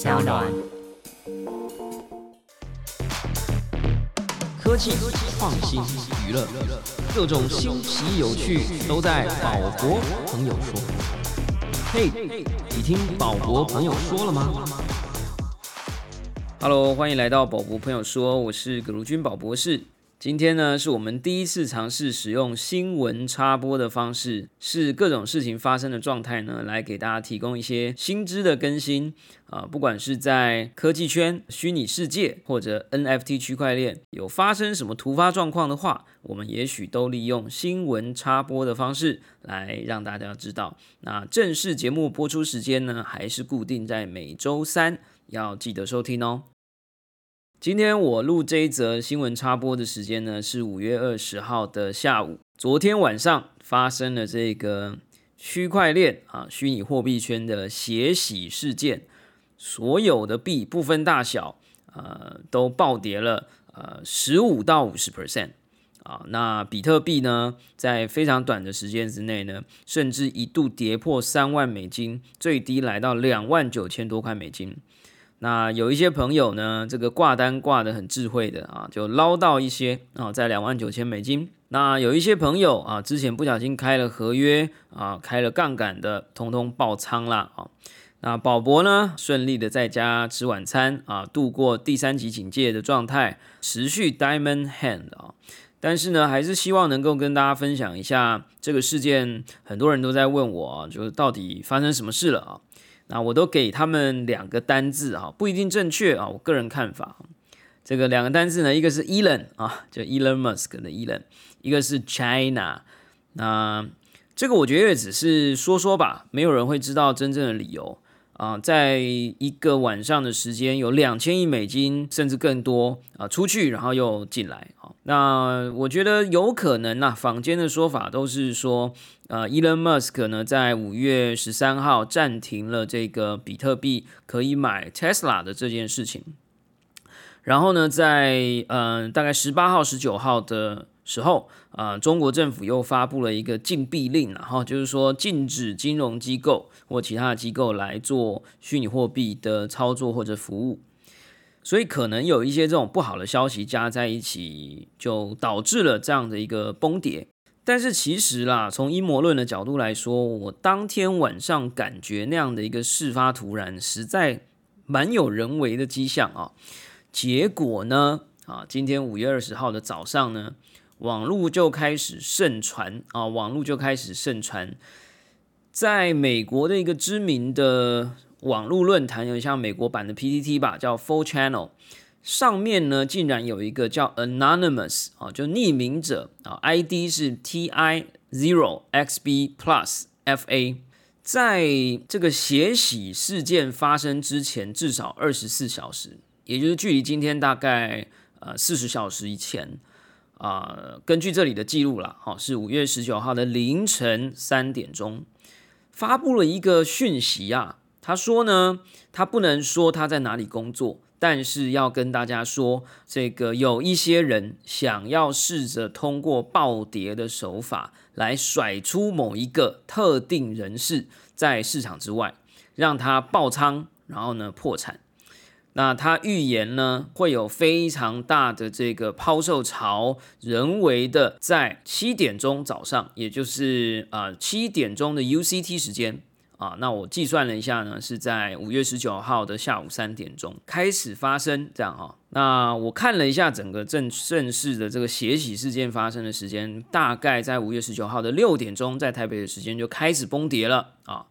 小暖。科技、创新、娱乐，各种新奇有趣都在宝博朋友说。嘿，你听宝博朋友说了吗？Hello，欢迎来到宝博朋友说，我是葛如君宝博士。今天呢，是我们第一次尝试使用新闻插播的方式，是各种事情发生的状态呢，来给大家提供一些新知的更新啊。不管是在科技圈、虚拟世界或者 NFT 区块链有发生什么突发状况的话，我们也许都利用新闻插播的方式来让大家知道。那正式节目播出时间呢，还是固定在每周三，要记得收听哦。今天我录这一则新闻插播的时间呢，是五月二十号的下午。昨天晚上发生了这个区块链啊，虚拟货币圈的血洗事件，所有的币不分大小，呃，都暴跌了，呃，十五到五十 percent 啊。那比特币呢，在非常短的时间之内呢，甚至一度跌破三万美金，最低来到两万九千多块美金。那有一些朋友呢，这个挂单挂的很智慧的啊，就捞到一些啊，在两万九千美金。那有一些朋友啊，之前不小心开了合约啊，开了杠杆的，通通爆仓了啊。那宝博呢，顺利的在家吃晚餐啊，度过第三级警戒的状态，持续 Diamond Hand 啊。但是呢，还是希望能够跟大家分享一下这个事件。很多人都在问我，就是到底发生什么事了啊？那我都给他们两个单字啊，不一定正确啊，我个人看法。这个两个单字呢，一个是 Elon 啊，就 Elon Musk 的 Elon，一个是 China。那这个我觉得也只是说说吧，没有人会知道真正的理由。啊，在一个晚上的时间，有两千亿美金甚至更多啊出去，然后又进来啊。那我觉得有可能呐，坊间的说法都是说，呃，Elon Musk 呢在五月十三号暂停了这个比特币可以买 Tesla 的这件事情，然后呢，在嗯大概十八号、十九号的。时候啊，中国政府又发布了一个禁币令，然后就是说禁止金融机构或其他的机构来做虚拟货币的操作或者服务，所以可能有一些这种不好的消息加在一起，就导致了这样的一个崩跌。但是其实啦，从阴谋论的角度来说，我当天晚上感觉那样的一个事发突然，实在蛮有人为的迹象啊。结果呢，啊，今天五月二十号的早上呢。网络就开始盛传啊，网络就开始盛传，在美国的一个知名的网络论坛，有像美国版的 PTT 吧，叫 Full Channel，上面呢竟然有一个叫 Anonymous 啊，就匿名者啊，ID 是 TI Zero XB Plus FA，在这个血洗事件发生之前至少二十四小时，也就是距离今天大概呃四十小时以前。啊，根据这里的记录了，好，是五月十九号的凌晨三点钟，发布了一个讯息啊。他说呢，他不能说他在哪里工作，但是要跟大家说，这个有一些人想要试着通过暴跌的手法来甩出某一个特定人士在市场之外，让他爆仓，然后呢破产。那他预言呢，会有非常大的这个抛售潮，人为的在七点钟早上，也就是啊七点钟的 UCT 时间啊，那我计算了一下呢，是在五月十九号的下午三点钟开始发生，这样哈。那我看了一下整个正正式的这个血洗事件发生的时间，大概在五月十九号的六点钟，在台北的时间就开始崩跌了啊，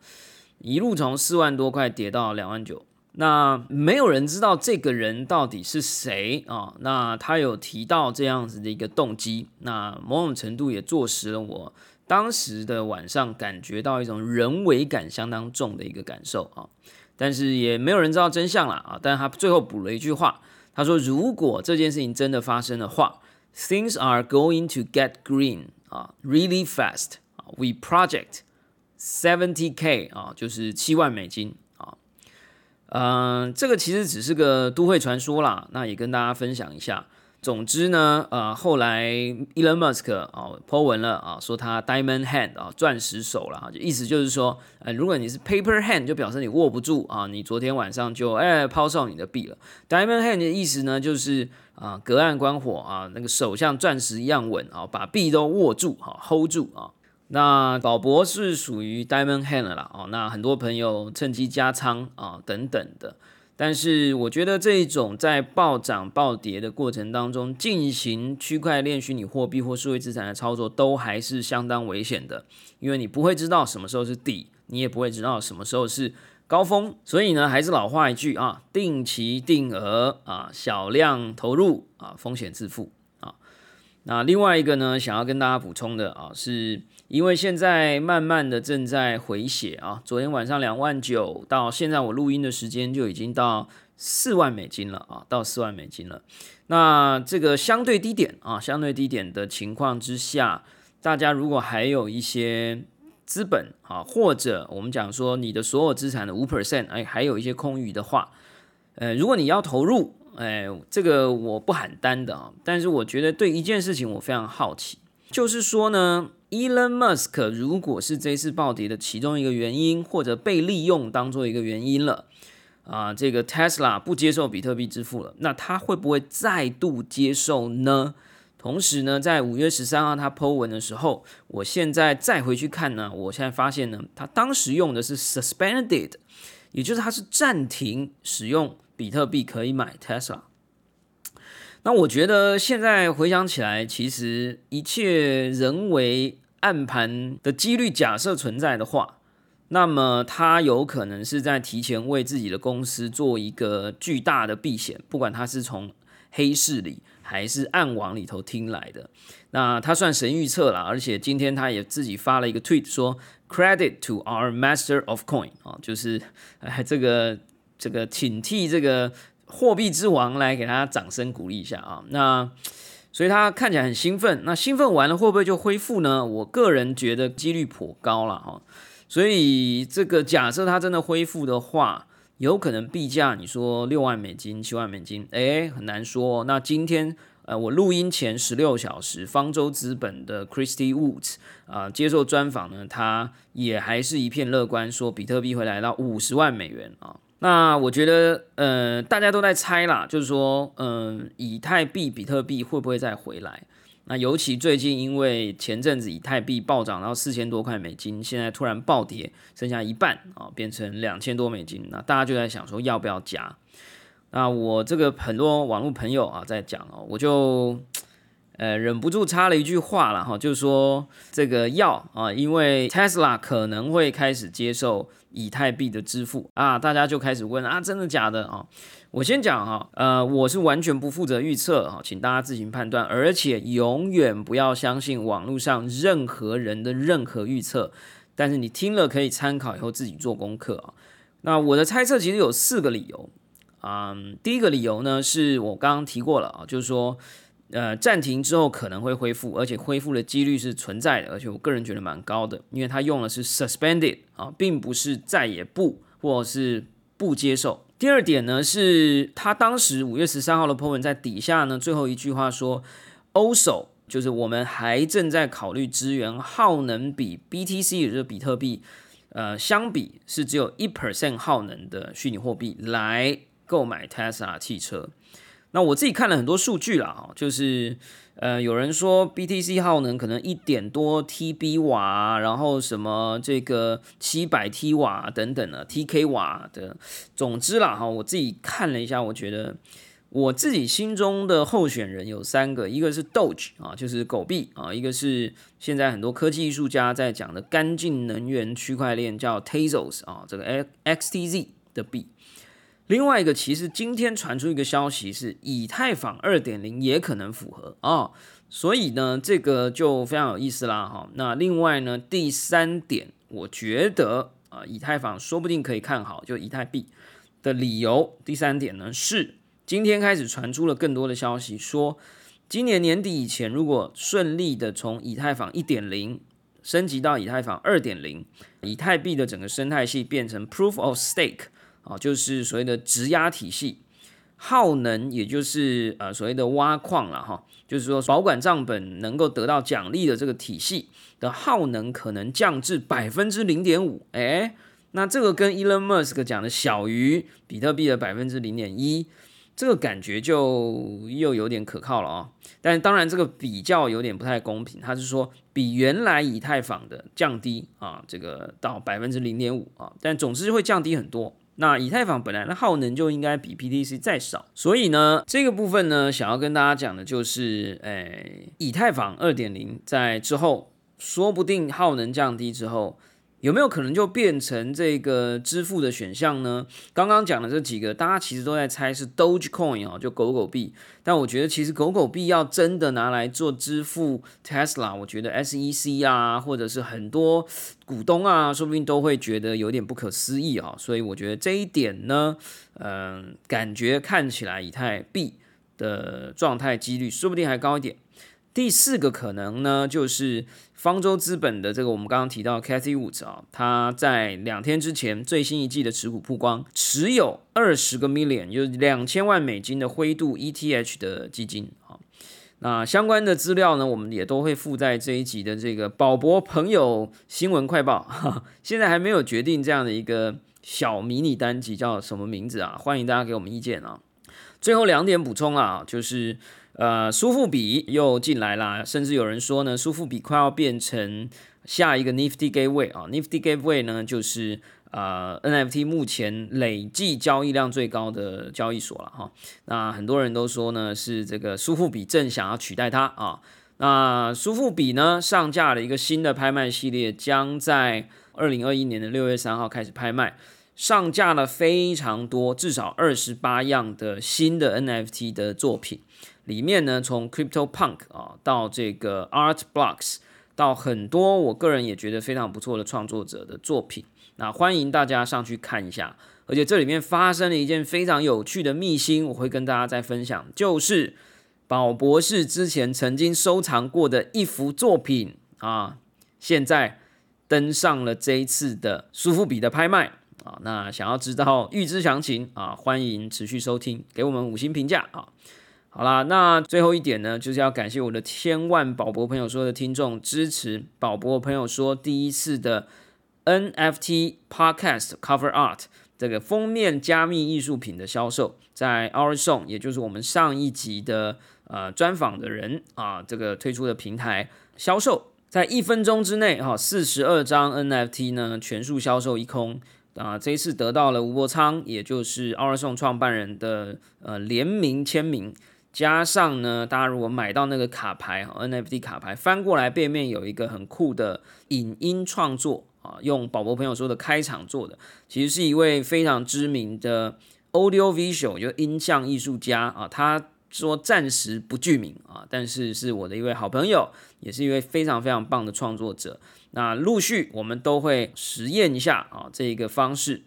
一路从四万多块跌到两万九。那没有人知道这个人到底是谁啊？那他有提到这样子的一个动机，那某种程度也坐实了我当时的晚上感觉到一种人为感相当重的一个感受啊。但是也没有人知道真相了啊。但他最后补了一句话，他说：“如果这件事情真的发生的话，things are going to get green 啊，really fast 啊，we project seventy k 啊，就是七万美金。”嗯，这个其实只是个都会传说啦，那也跟大家分享一下。总之呢，呃，后来 Elon Musk 啊，po 文了啊，说他 Diamond Hand 啊，钻石手了啊，就意思就是说，呃，如果你是 Paper Hand，就表示你握不住啊，你昨天晚上就哎抛售你的币了。Diamond Hand 的意思呢，就是啊，隔岸观火啊，那个手像钻石一样稳啊，把币都握住哈，hold 住啊。那宝博是属于 Diamond Hand 了啊，那很多朋友趁机加仓啊，等等的。但是我觉得这一种在暴涨暴跌的过程当中进行区块链虚拟货币或数位资产的操作，都还是相当危险的，因为你不会知道什么时候是底，你也不会知道什么时候是高峰。所以呢，还是老话一句啊，定期定额啊，小量投入啊，风险自负。那另外一个呢，想要跟大家补充的啊是。因为现在慢慢的正在回血啊，昨天晚上两万九，到现在我录音的时间就已经到四万美金了啊，到四万美金了。那这个相对低点啊，相对低点的情况之下，大家如果还有一些资本啊，或者我们讲说你的所有资产的五 percent，哎，还有一些空余的话，呃，如果你要投入，哎，这个我不喊单的啊，但是我觉得对一件事情我非常好奇，就是说呢。Elon Musk 如果是这次暴跌的其中一个原因，或者被利用当做一个原因了，啊，这个 Tesla 不接受比特币支付了，那他会不会再度接受呢？同时呢，在五月十三号他 Po 文的时候，我现在再回去看呢，我现在发现呢，他当时用的是 Suspended，也就是他是暂停使用比特币可以买 Tesla。那我觉得现在回想起来，其实一切人为暗盘的几率假设存在的话，那么他有可能是在提前为自己的公司做一个巨大的避险，不管他是从黑市里还是暗网里头听来的。那他算神预测了，而且今天他也自己发了一个 tweet 说：“Credit to our master of coin 啊，就是哎这个这个请替这个。”货币之王来给他掌声鼓励一下啊！那所以他看起来很兴奋。那兴奋完了会不会就恢复呢？我个人觉得几率颇高了哈。所以这个假设他真的恢复的话，有可能币价你说六万美金、七万美金，诶，很难说。那今天呃，我录音前十六小时，方舟资本的 Christy Woods 啊接受专访呢，他也还是一片乐观，说比特币会来到五十万美元啊。那我觉得，呃，大家都在猜啦，就是说，嗯，以太币、比特币会不会再回来？那尤其最近，因为前阵子以太币暴涨到四千多块美金，现在突然暴跌，剩下一半啊，变成两千多美金，那大家就在想说要不要加？那我这个很多网络朋友啊在讲哦，我就。呃，忍不住插了一句话了哈，就是说这个要啊，因为 Tesla 可能会开始接受以太币的支付啊，大家就开始问啊，真的假的啊？我先讲哈，呃，我是完全不负责预测哈，请大家自行判断，而且永远不要相信网络上任何人的任何预测，但是你听了可以参考以后自己做功课啊。那我的猜测其实有四个理由啊，第一个理由呢是我刚刚提过了啊，就是说。呃，暂停之后可能会恢复，而且恢复的几率是存在的，而且我个人觉得蛮高的，因为他用的是 suspended 啊，并不是再也不或是不接受。第二点呢，是他当时五月十三号的 po 文在底下呢，最后一句话说，also 就是我们还正在考虑支援耗能比 BTC 也就是比特币，呃，相比是只有一 percent 耗能的虚拟货币来购买 Tesla 汽车。那我自己看了很多数据啦，哈，就是呃，有人说 BTC 号呢可能一点多 TB 瓦，然后什么这个七百 T 瓦等等的 TK 瓦的，总之啦，哈，我自己看了一下，我觉得我自己心中的候选人有三个，一个是 Doge 啊，就是狗币啊，一个是现在很多科技艺术家在讲的干净能源区块链叫 Tezos 啊，这个 XTZ 的币。另外一个，其实今天传出一个消息是，以太坊二点零也可能符合啊，所以呢，这个就非常有意思啦哈。那另外呢，第三点，我觉得啊，以太坊说不定可以看好，就以太币的理由。第三点呢，是今天开始传出了更多的消息，说今年年底以前，如果顺利的从以太坊一点零升级到以太坊二点零，以太币的整个生态系变成 Proof of Stake。啊，就是所谓的质押体系，耗能，也就是呃所谓的挖矿了哈，就是说保管账本能够得到奖励的这个体系的耗能可能降至百分之零点五，哎，那这个跟 Elon Musk 讲的小于比特币的百分之零点一。这个感觉就又有点可靠了啊，但当然这个比较有点不太公平。他是说比原来以太坊的降低啊，这个到百分之零点五啊，但总之会降低很多。那以太坊本来的耗能就应该比 PTC 再少，所以呢，这个部分呢，想要跟大家讲的就是，诶，以太坊二点零在之后，说不定耗能降低之后。有没有可能就变成这个支付的选项呢？刚刚讲的这几个，大家其实都在猜是 Dogecoin 哦，就狗狗币。但我觉得其实狗狗币要真的拿来做支付，Tesla，我觉得 SEC 啊，或者是很多股东啊，说不定都会觉得有点不可思议啊。所以我觉得这一点呢，嗯，感觉看起来以太币的状态几率说不定还高一点。第四个可能呢，就是方舟资本的这个我们刚刚提到 Cathy Woods 啊，他在两天之前最新一季的持股曝光，持有二十个 million，就是两千万美金的灰度 ETH 的基金啊。那相关的资料呢，我们也都会附在这一集的这个宝博朋友新闻快报。现在还没有决定这样的一个小迷你单集叫什么名字啊？欢迎大家给我们意见啊。最后两点补充啊，就是。呃，苏富比又进来啦，甚至有人说呢，苏富比快要变成下一个 Nifty Gateway 啊，Nifty Gateway 呢就是呃 NFT 目前累计交易量最高的交易所了哈。那很多人都说呢，是这个苏富比正想要取代它啊。那苏富比呢上架了一个新的拍卖系列，将在二零二一年的六月三号开始拍卖，上架了非常多，至少二十八样的新的 NFT 的作品。里面呢，从 Crypto Punk 啊到这个 Art Blocks，到很多我个人也觉得非常不错的创作者的作品，那欢迎大家上去看一下。而且这里面发生了一件非常有趣的秘辛，我会跟大家再分享，就是宝博士之前曾经收藏过的一幅作品啊，现在登上了这一次的苏富比的拍卖啊。那想要知道预知详情啊，欢迎持续收听，给我们五星评价啊。好啦，那最后一点呢，就是要感谢我的千万宝博朋友说的听众支持宝博朋友说第一次的 NFT Podcast Cover Art 这个封面加密艺术品的销售，在 Our Song，也就是我们上一集的呃专访的人啊，这个推出的平台销售，在一分钟之内哈，四十二张 NFT 呢全数销售一空啊，这一次得到了吴伯昌，也就是 Our Song 创办人的呃联名签名。加上呢，大家如果买到那个卡牌，NFT 卡牌，翻过来背面有一个很酷的影音创作啊，用宝宝朋友说的开场做的，其实是一位非常知名的 Audio Visual 就音像艺术家啊，他说暂时不具名啊，但是是我的一位好朋友，也是一位非常非常棒的创作者。那陆续我们都会实验一下啊这一个方式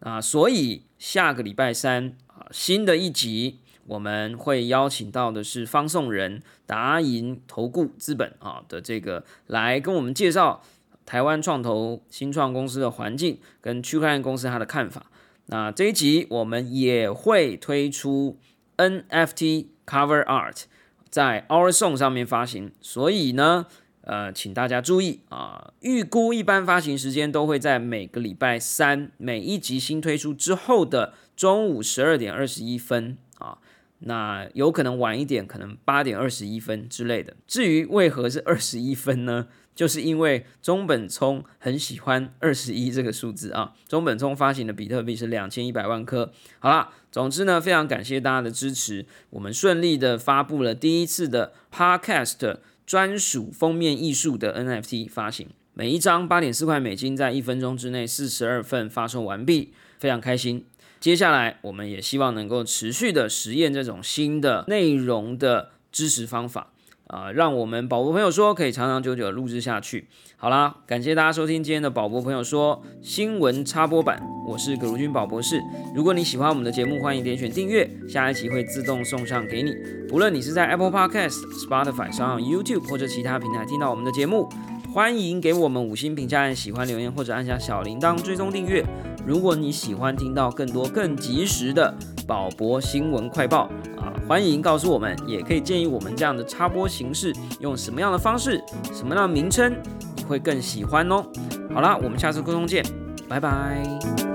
啊，所以下个礼拜三啊新的一集。我们会邀请到的是方颂仁达银投顾资本啊的这个来跟我们介绍台湾创投新创公司的环境跟区块链公司他的看法。那这一集我们也会推出 NFT Cover Art 在 Our Song 上面发行，所以呢，呃，请大家注意啊，预估一般发行时间都会在每个礼拜三每一集新推出之后的中午十二点二十一分啊。那有可能晚一点，可能八点二十一分之类的。至于为何是二十一分呢？就是因为中本聪很喜欢二十一这个数字啊。中本聪发行的比特币是两千一百万颗。好啦，总之呢，非常感谢大家的支持，我们顺利的发布了第一次的 Podcast 专属封面艺术的 NFT 发行，每一张八点四块美金，在一分钟之内四十二份发售完毕，非常开心。接下来，我们也希望能够持续的实验这种新的内容的支持方法啊，让我们宝博朋友说可以长长久久的录制下去。好啦，感谢大家收听今天的宝博朋友说新闻插播版，我是葛如君宝博士。如果你喜欢我们的节目，欢迎点选订阅，下一期会自动送上给你。不论你是在 Apple Podcast、Spotify 上、YouTube 或者其他平台听到我们的节目。欢迎给我们五星评价，按喜欢留言或者按下小铃铛追踪订阅。如果你喜欢听到更多更及时的宝博新闻快报，欢迎告诉我们，也可以建议我们这样的插播形式用什么样的方式，什么样的名称你会更喜欢哦。好啦，我们下次沟通见，拜拜。